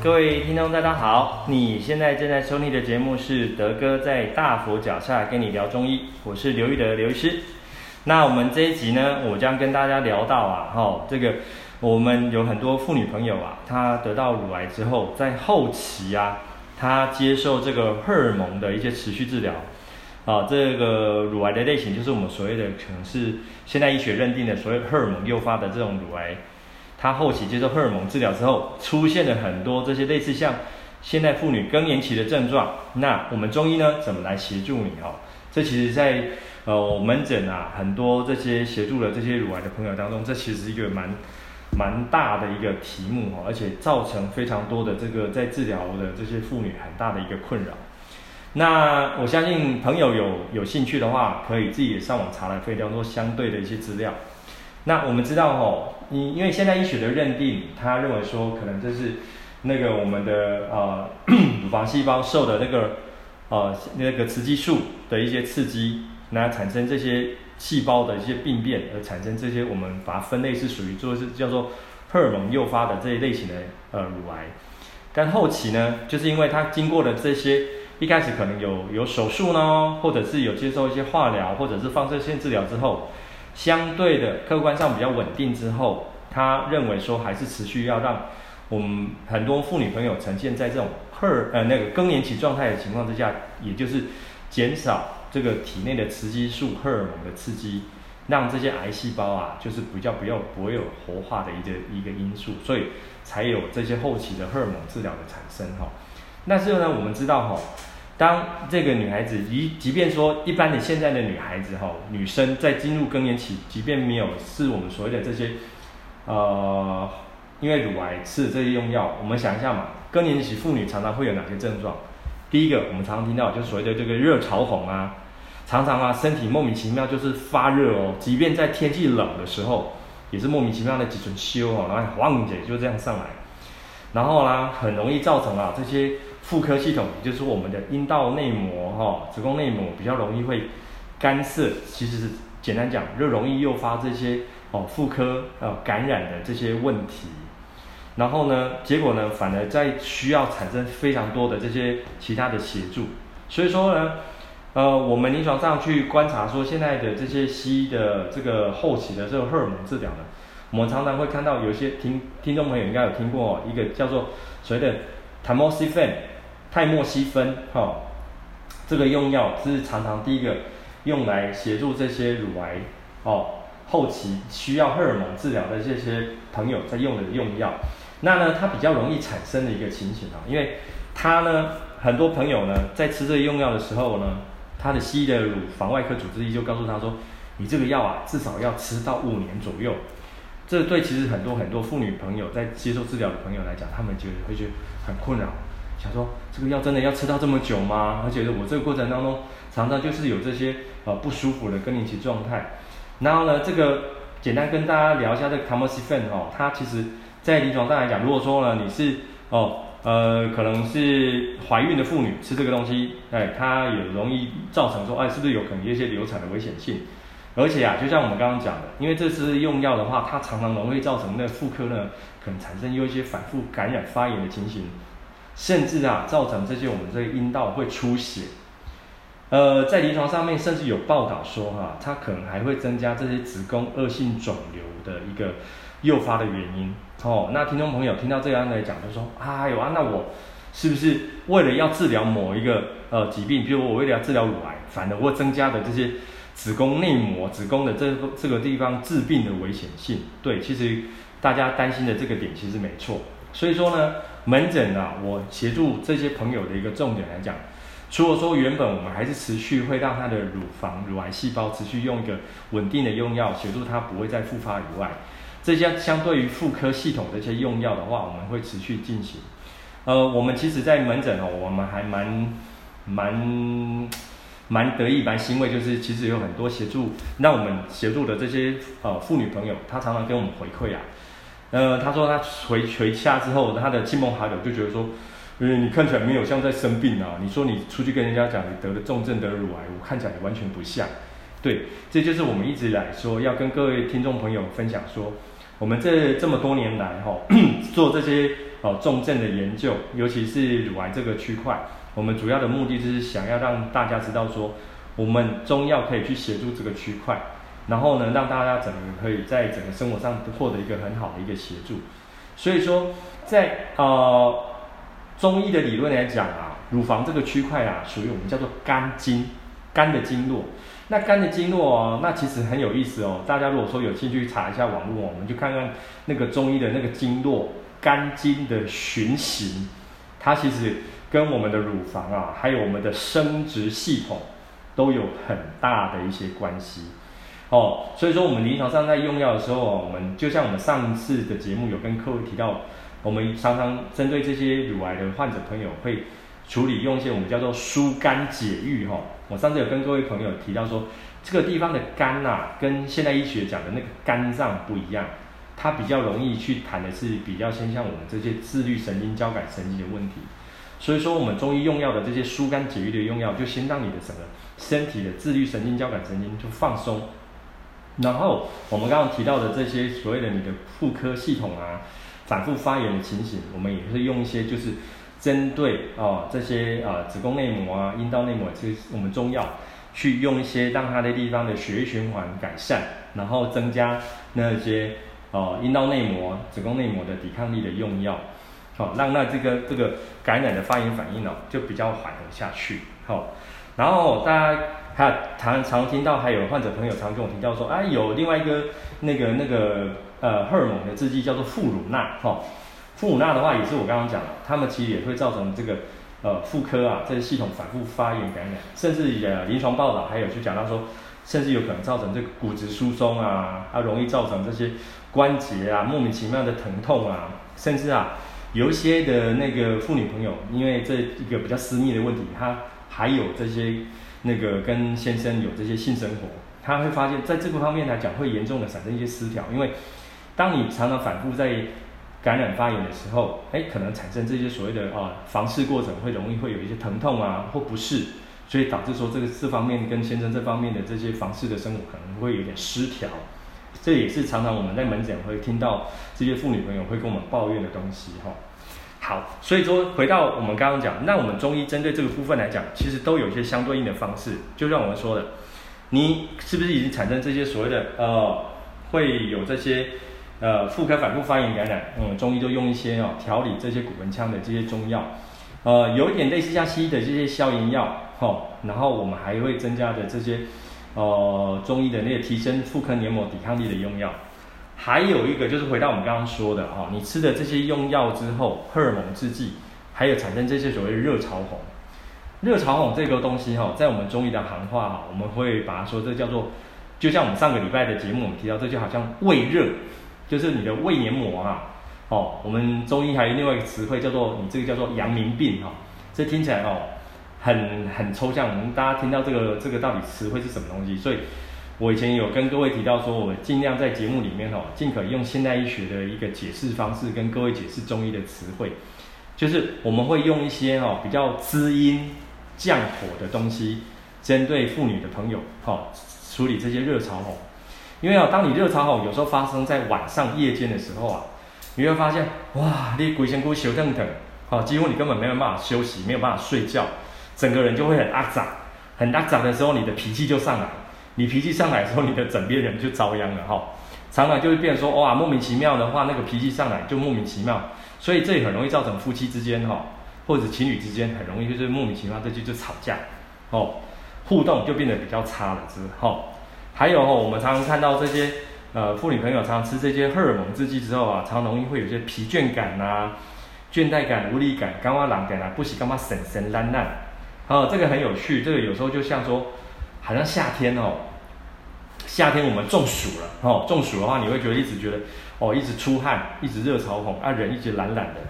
各位听众，大家好！你现在正在收听的节目是德哥在大佛脚下跟你聊中医，我是刘玉德刘医师。那我们这一集呢，我将跟大家聊到啊，哈、哦，这个我们有很多妇女朋友啊，她得到乳癌之后，在后期啊，她接受这个荷尔蒙的一些持续治疗，啊，这个乳癌的类型就是我们所谓的可能是现代医学认定的所谓荷尔蒙诱发的这种乳癌。她后期接受荷尔蒙治疗之后，出现了很多这些类似像现代妇女更年期的症状。那我们中医呢，怎么来协助你哦？这其实在呃我门诊啊，很多这些协助了这些乳癌的朋友当中，这其实是一个蛮蛮大的一个题目哦，而且造成非常多的这个在治疗的这些妇女很大的一个困扰。那我相信朋友有有兴趣的话，可以自己也上网查来非常多相对的一些资料。那我们知道哦，你因为现代医学的认定，他认为说可能就是那个我们的呃 乳房细胞受的那个呃那个雌激素的一些刺激，那产生这些细胞的一些病变，而产生这些我们把它分类是属于做是叫做荷尔蒙诱发的这一类型的呃乳癌。但后期呢，就是因为它经过了这些一开始可能有有手术呢，或者是有接受一些化疗，或者是放射线治疗之后。相对的，客观上比较稳定之后，他认为说还是持续要让我们很多妇女朋友呈现在这种荷尔呃那个更年期状态的情况之下，也就是减少这个体内的雌激素荷尔蒙的刺激，让这些癌细胞啊，就是比较不要不会有活化的一个一个因素，所以才有这些后期的荷尔蒙治疗的产生哈。但是呢，我们知道哈。当这个女孩子，即即便说一般的现在的女孩子哈，女生在进入更年期，即便没有是我们所谓的这些，呃，因为乳癌吃这些用药，我们想一下嘛，更年期妇女常常会有哪些症状？第一个，我们常常听到就是所谓的这个热潮红啊，常常啊身体莫名其妙就是发热哦，即便在天气冷的时候，也是莫名其妙的几阵烧哦，然后晃姐就这样上来，然后呢，很容易造成啊这些。妇科系统，也就是我们的阴道内膜、哈子宫内膜比较容易会干涩，其实是简单讲，就容易诱发这些哦妇科呃感染的这些问题。然后呢，结果呢，反而在需要产生非常多的这些其他的协助。所以说呢，呃，我们临床上去观察说，现在的这些西医的这个后期的这个荷尔蒙治疗呢，我们常常会看到有些听听众朋友应该有听过一个叫做所谓的 Tamoxifen 泰莫西芬，哈、哦，这个用药是常常第一个用来协助这些乳癌哦后期需要荷尔蒙治疗的这些朋友在用的用药。那呢，它比较容易产生的一个情形啊，因为它呢，很多朋友呢在吃这个用药的时候呢，他的西医的乳房外科主治医就告诉他说，你这个药啊，至少要吃到五年左右。这对其实很多很多妇女朋友在接受治疗的朋友来讲，他们就会觉得很困扰。想说这个药真的要吃到这么久吗？而且我这个过程当中常常就是有这些呃不舒服的更年期状态。然后呢，这个简单跟大家聊一下这个 Tamoxifen 哦，它其实在临床上来讲，如果说呢你是哦呃可能是怀孕的妇女吃这个东西，哎，它也容易造成说哎是不是有可能有一些流产的危险性？而且啊，就像我们刚刚讲的，因为这次用药的话，它常常容易造成那妇科呢可能产生有一些反复感染发炎的情形。甚至啊，造成这些我们这个阴道会出血，呃，在临床上面甚至有报道说哈、它可能还会增加这些子宫恶性肿瘤的一个诱发的原因。哦，那听众朋友听到这样来讲，就说，哎呦啊，那我是不是为了要治疗某一个呃疾病，比如我为了要治疗乳癌，反而会增加的这些子宫内膜、子宫的这个、这个地方致病的危险性？对，其实大家担心的这个点其实没错。所以说呢。门诊啊，我协助这些朋友的一个重点来讲，除了说原本我们还是持续会让他的乳房乳癌细胞持续用一个稳定的用药协助他不会再复发以外，这些相对于妇科系统的一些用药的话，我们会持续进行。呃，我们其实在门诊哦，我们还蛮蛮蛮得意蛮欣慰，就是其实有很多协助让我们协助的这些呃妇女朋友，她常常给我们回馈啊。呃，他说他回回家之后，他的亲朋好友就觉得说，嗯，你看起来没有像在生病啊。你说你出去跟人家讲你得了重症得了乳癌，我看起来完全不像。对，这就是我们一直来说要跟各位听众朋友分享说，我们这这么多年来哈、哦，做这些哦重症的研究，尤其是乳癌这个区块，我们主要的目的就是想要让大家知道说，我们中药可以去协助这个区块，然后呢，让大家整个可以在整个生活上获得一个很好的一个协助。所以说，在呃中医的理论来讲啊，乳房这个区块啊，属于我们叫做肝经，肝的经络。那肝的经络哦，那其实很有意思哦。大家如果说有兴趣查一下网络，我们就看看那个中医的那个经络，肝经的循行，它其实跟我们的乳房啊，还有我们的生殖系统都有很大的一些关系哦。所以说，我们临床上在用药的时候，我们就像我们上次的节目有跟各位提到，我们常常针对这些乳癌的患者朋友会。处理用一些我们叫做疏肝解郁哈，我上次有跟各位朋友提到说，这个地方的肝呐、啊，跟现代医学讲的那个肝脏不一样，它比较容易去谈的是比较偏向我们这些自律神经、交感神经的问题。所以说，我们中医用药的这些疏肝解郁的用药，就先让你的整个身体的自律神经、交感神经就放松。然后我们刚刚提到的这些所谓的你的妇科系统啊，反复发炎的情形，我们也会用一些就是。针对哦这些啊、呃、子宫内膜啊阴道内膜，其实我们中药去用一些让它的地方的血液循环改善，然后增加那些哦阴道内膜、子宫内膜的抵抗力的用药，好、哦、让那这个这个感染的发炎反应哦就比较缓和下去，好、然后大家还常常听到还有患者朋友常跟我提到说，哎有另外一个那个那个呃荷尔蒙的制剂叫做复乳钠，哈、哦。复乳钠的话，也是我刚刚讲的，他们其实也会造成这个呃妇科啊这些系统反复发炎感染，甚至呃临床报道还有就讲到说，甚至有可能造成这个骨质疏松啊，它容易造成这些关节啊莫名其妙的疼痛啊，甚至啊有一些的那个妇女朋友，因为这一个比较私密的问题，她还有这些那个跟先生有这些性生活，他会发现在这个方面来讲会严重的产生一些失调，因为当你常常反复在感染发炎的时候，哎，可能产生这些所谓的啊房事过程会容易会有一些疼痛啊或不适，所以导致说这个这方面跟先生这方面的这些房事的生活可能会有点失调，这也是常常我们在门诊会听到这些妇女朋友会跟我们抱怨的东西哈。好，所以说回到我们刚刚讲，那我们中医针对这个部分来讲，其实都有一些相对应的方式，就像我们说的，你是不是已经产生这些所谓的呃会有这些。呃，妇科反复发炎感染，嗯，中医就用一些哦调理这些骨盆腔的这些中药，呃，有一点类似像西医的这些消炎药，吼、哦，然后我们还会增加的这些，呃，中医的那个提升妇科黏膜抵抗力的用药，还有一个就是回到我们刚刚说的哈、你吃的这些用药之后，荷尔蒙制剂，还有产生这些所谓的热潮红，热潮红这个东西哈、在我们中医的行话哈，我们会把它说这叫做，就像我们上个礼拜的节目我们提到，这就好像胃热。就是你的胃黏膜啊，哦，我们中医还有另外一个词汇叫做你这个叫做阳明病哈、哦，这听起来哦很很抽象，我们大家听到这个这个到底词汇是什么东西？所以我以前有跟各位提到说，我们尽量在节目里面哦，尽可用现代医学的一个解释方式跟各位解释中医的词汇，就是我们会用一些哦比较滋阴降火的东西，针对妇女的朋友哦处理这些热潮红。因为啊，当你热潮红有时候发生在晚上夜间的时候啊，你会发现哇，你鬼仙姑休腾腾，好，几乎你根本没有办法休息，没有办法睡觉，整个人就会很阿杂，很阿杂的时候，你的脾气就上来，你脾气上来的时候，你的枕边人就遭殃了哈，常常就会变成说哇，莫名其妙的话，那个脾气上来就莫名其妙，所以这也很容易造成夫妻之间哈，或者情侣之间很容易就是莫名其妙这就就吵架，哦，互动就变得比较差了之后。还有我们常常看到这些呃妇女朋友常常吃这些荷尔蒙制剂之后啊，常容易会有些疲倦感啊、倦怠感、无力感、干嘛懒感啊，不喜干嘛神神烂烂。哦，这个很有趣，这个有时候就像说，好像夏天哦，夏天我们中暑了哦，中暑的话你会觉得一直觉得哦，一直出汗，一直热潮红啊，人一直懒懒的，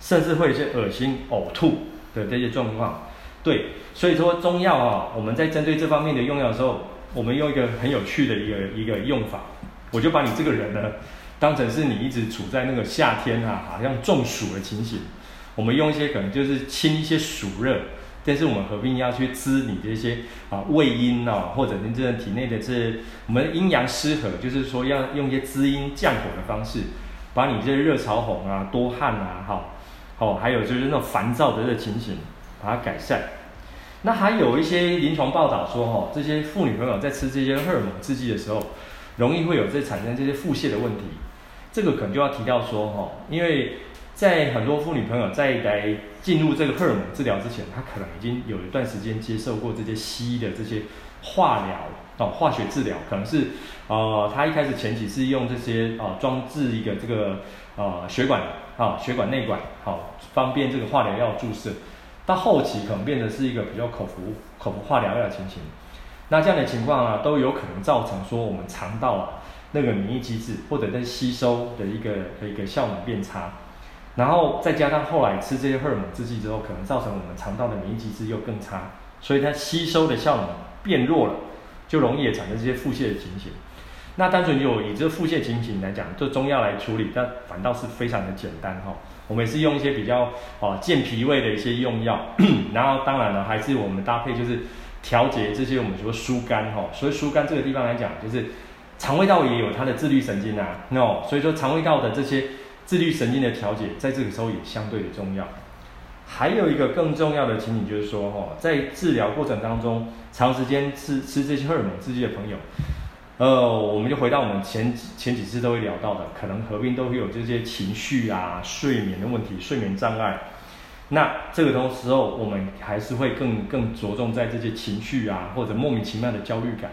甚至会有些恶心、呕吐的这些状况。对，所以说中药啊，我们在针对这方面的用药的时候。我们用一个很有趣的一个一个用法，我就把你这个人呢，当成是你一直处在那个夏天啊，好像中暑的情形。我们用一些可能就是清一些暑热但是我们合并要去滋你这些啊胃阴哦，或者你这体内的这我们阴阳失和，就是说要用一些滋阴降火的方式，把你这些热潮红啊、多汗啊，哈，哦，还有就是那种烦躁的这情形，把它改善。那还有一些临床报道说，哈，这些妇女朋友在吃这些荷尔蒙制剂的时候，容易会有这产生这些腹泻的问题。这个可能就要提到说，哈，因为在很多妇女朋友在来进入这个荷尔蒙治疗之前，他可能已经有一段时间接受过这些西医的这些化疗哦，化学治疗，可能是呃，他一开始前期是用这些呃装置一个这个呃血管啊，血管内管，好方便这个化疗药注射。到后期可能变成是一个比较口服口服化疗药的情形，那这样的情况啊，都有可能造成说我们肠道啊那个免疫机制或者在吸收的一个一个效能变差，然后再加上后来吃这些荷尔蒙制剂之后，可能造成我们肠道的免疫机制又更差，所以它吸收的效能变弱了，就容易也产生这些腹泻的情形。那单纯就以这个腹泻情形来讲，做中药来处理，那反倒是非常的简单哈。我们也是用一些比较哦健脾胃的一些用药，然后当然了，还是我们搭配就是调节这些我们说疏肝哈。所以疏肝这个地方来讲，就是肠胃道也有它的自律神经啊，no，所以说肠胃道的这些自律神经的调节，在这个时候也相对的重要。还有一个更重要的情景就是说哈，在治疗过程当中，长时间吃吃这些荷尔蒙制剂的朋友。呃，我们就回到我们前前几次都会聊到的，可能合并都会有这些情绪啊、睡眠的问题、睡眠障碍。那这个同时候，我们还是会更更着重在这些情绪啊，或者莫名其妙的焦虑感。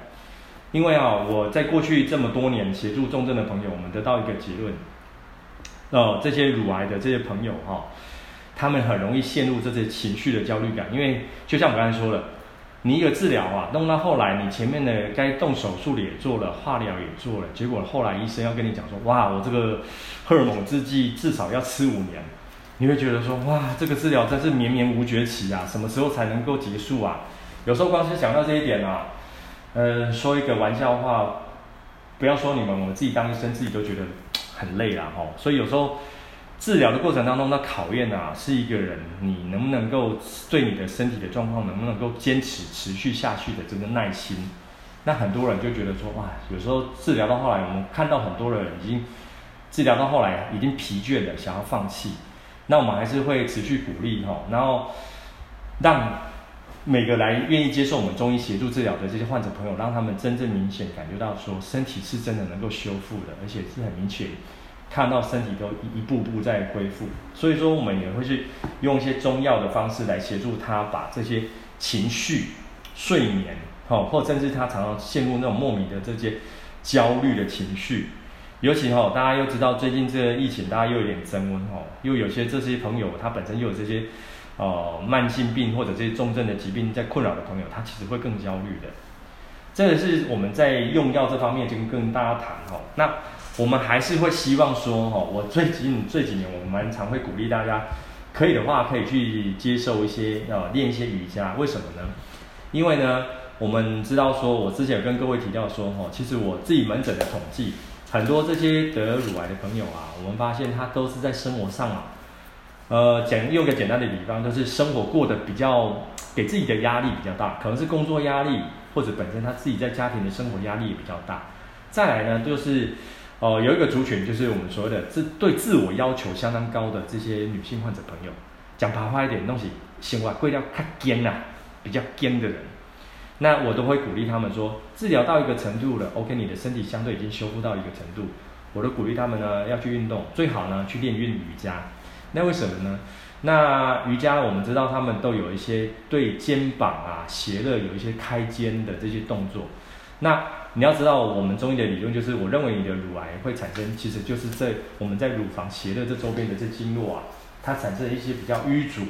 因为啊，我在过去这么多年协助重症的朋友，我们得到一个结论，呃，这些乳癌的这些朋友哈、他们很容易陷入这些情绪的焦虑感，因为就像我刚才说的。你一个治疗啊，弄到后来，你前面的该动手术的也做了，化疗也做了，结果后来医生要跟你讲说，哇，我这个荷尔蒙制剂至少要吃五年，你会觉得说，哇，这个治疗真是绵绵无绝期啊，什么时候才能够结束啊？有时候光是想到这一点啊，呃，说一个玩笑话，不要说你们，我自己当医生自己都觉得很累啦，吼，所以有时候。治疗的过程当中，那考验啊，是一个人你能不能够对你的身体的状况能不能够坚持持续下去的这个耐心。那很多人就觉得说，哇，有时候治疗到后来，我们看到很多人已经治疗到后来已经疲倦了，想要放弃。那我们还是会持续鼓励吼，然后让每个来愿意接受我们中医协助治疗的这些患者朋友，让他们真正明显感觉到说，身体是真的能够修复的，而且是很明确。看到身体都一一步步在恢复，所以说我们也会去用一些中药的方式来协助他把这些情绪、睡眠，哦，或甚至他常常陷入那种莫名的这些焦虑的情绪。尤其哈，大家又知道最近这个疫情，大家又有点增温哈，又有些这些朋友他本身又有这些呃慢性病或者这些重症的疾病在困扰的朋友，他其实会更焦虑的。这个是我们在用药这方面就跟大家谈哈，那。我们还是会希望说，哈，我最近这几年，我们蛮常会鼓励大家，可以的话，可以去接受一些，呃，练一些瑜伽。为什么呢？因为呢，我们知道说，我之前有跟各位提到说，哈，其实我自己门诊的统计，很多这些得乳癌的朋友啊，我们发现他都是在生活上啊，呃，讲用个简单的比方，就是生活过得比较给自己的压力比较大，可能是工作压力，或者本身他自己在家庭的生活压力也比较大。再来呢，就是。哦，有一个族群就是我们所谓的自对自我要求相当高的这些女性患者朋友，讲白话一点，东西生活过得较艰呐，比较尖的人，那我都会鼓励他们说，治疗到一个程度了，OK，你的身体相对已经修复到一个程度，我都鼓励他们呢要去运动，最好呢去练运瑜伽。那为什么呢？那瑜伽我们知道他们都有一些对肩膀啊、斜肋有一些开肩的这些动作，那。你要知道，我们中医的理论就是，我认为你的乳癌会产生，其实就是在我们在乳房斜肋这周边的这经络啊，它产生一些比较淤阻，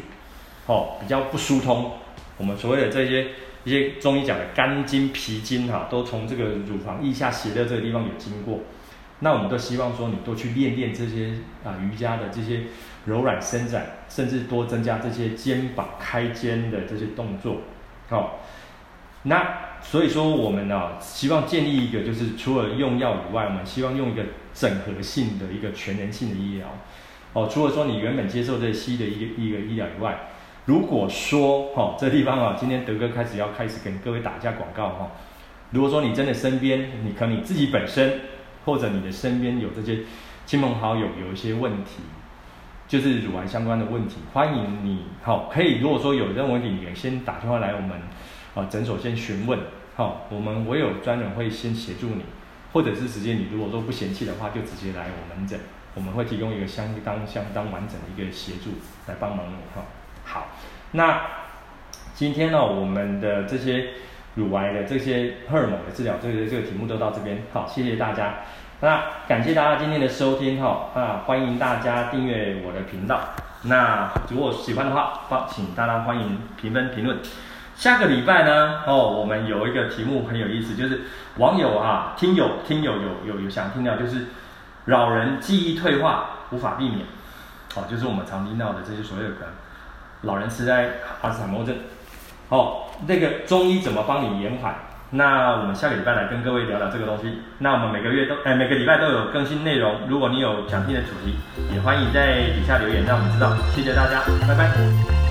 哦，比较不疏通。我们所谓的这些一些中医讲的肝经、脾经哈，都从这个乳房腋下斜肋这个地方有经过。那我们都希望说，你多去练练这些啊瑜伽的这些柔软伸展，甚至多增加这些肩膀开肩的这些动作，好。那所以说，我们呢、啊，希望建立一个，就是除了用药以外，我们希望用一个整合性的一个全能性的医疗。哦，除了说你原本接受这西医的一个一个医疗以外，如果说哈、哦，这地方啊，今天德哥开始要开始跟各位打一下广告哈、哦。如果说你真的身边，你可能你自己本身，或者你的身边有这些亲朋好友有一些问题，就是乳癌相关的问题，欢迎你好、可以如果说有任何问题，你先打电话来我们啊诊所先询问，好、我们我有专人会先协助你，或者是直接你如果说不嫌弃的话，就直接来我们诊，我们会提供一个相当相当完整的一个协助来帮忙你哈。好，那今天呢，我们的这些乳癌的这些荷尔蒙的治疗，这个这个题目都到这边。好，谢谢大家。那感谢大家今天的收听哈。啊，欢迎大家订阅我的频道。那如果喜欢的话，帮请大家欢迎评分评论。下个礼拜呢，哦，我们有一个题目很有意思，就是网友啊，听友听友有有有想听到，就是老人记忆退化无法避免。哦，就是我们常听到的这些所有的。老人痴呆、阿兹海默症，哦，那个中医怎么帮你延缓？那我们下个礼拜来跟各位聊聊这个东西。那我们每个月都，哎，每个礼拜都有更新内容。如果你有想听的主题，也欢迎在底下留言让我们知道。谢谢大家，拜拜。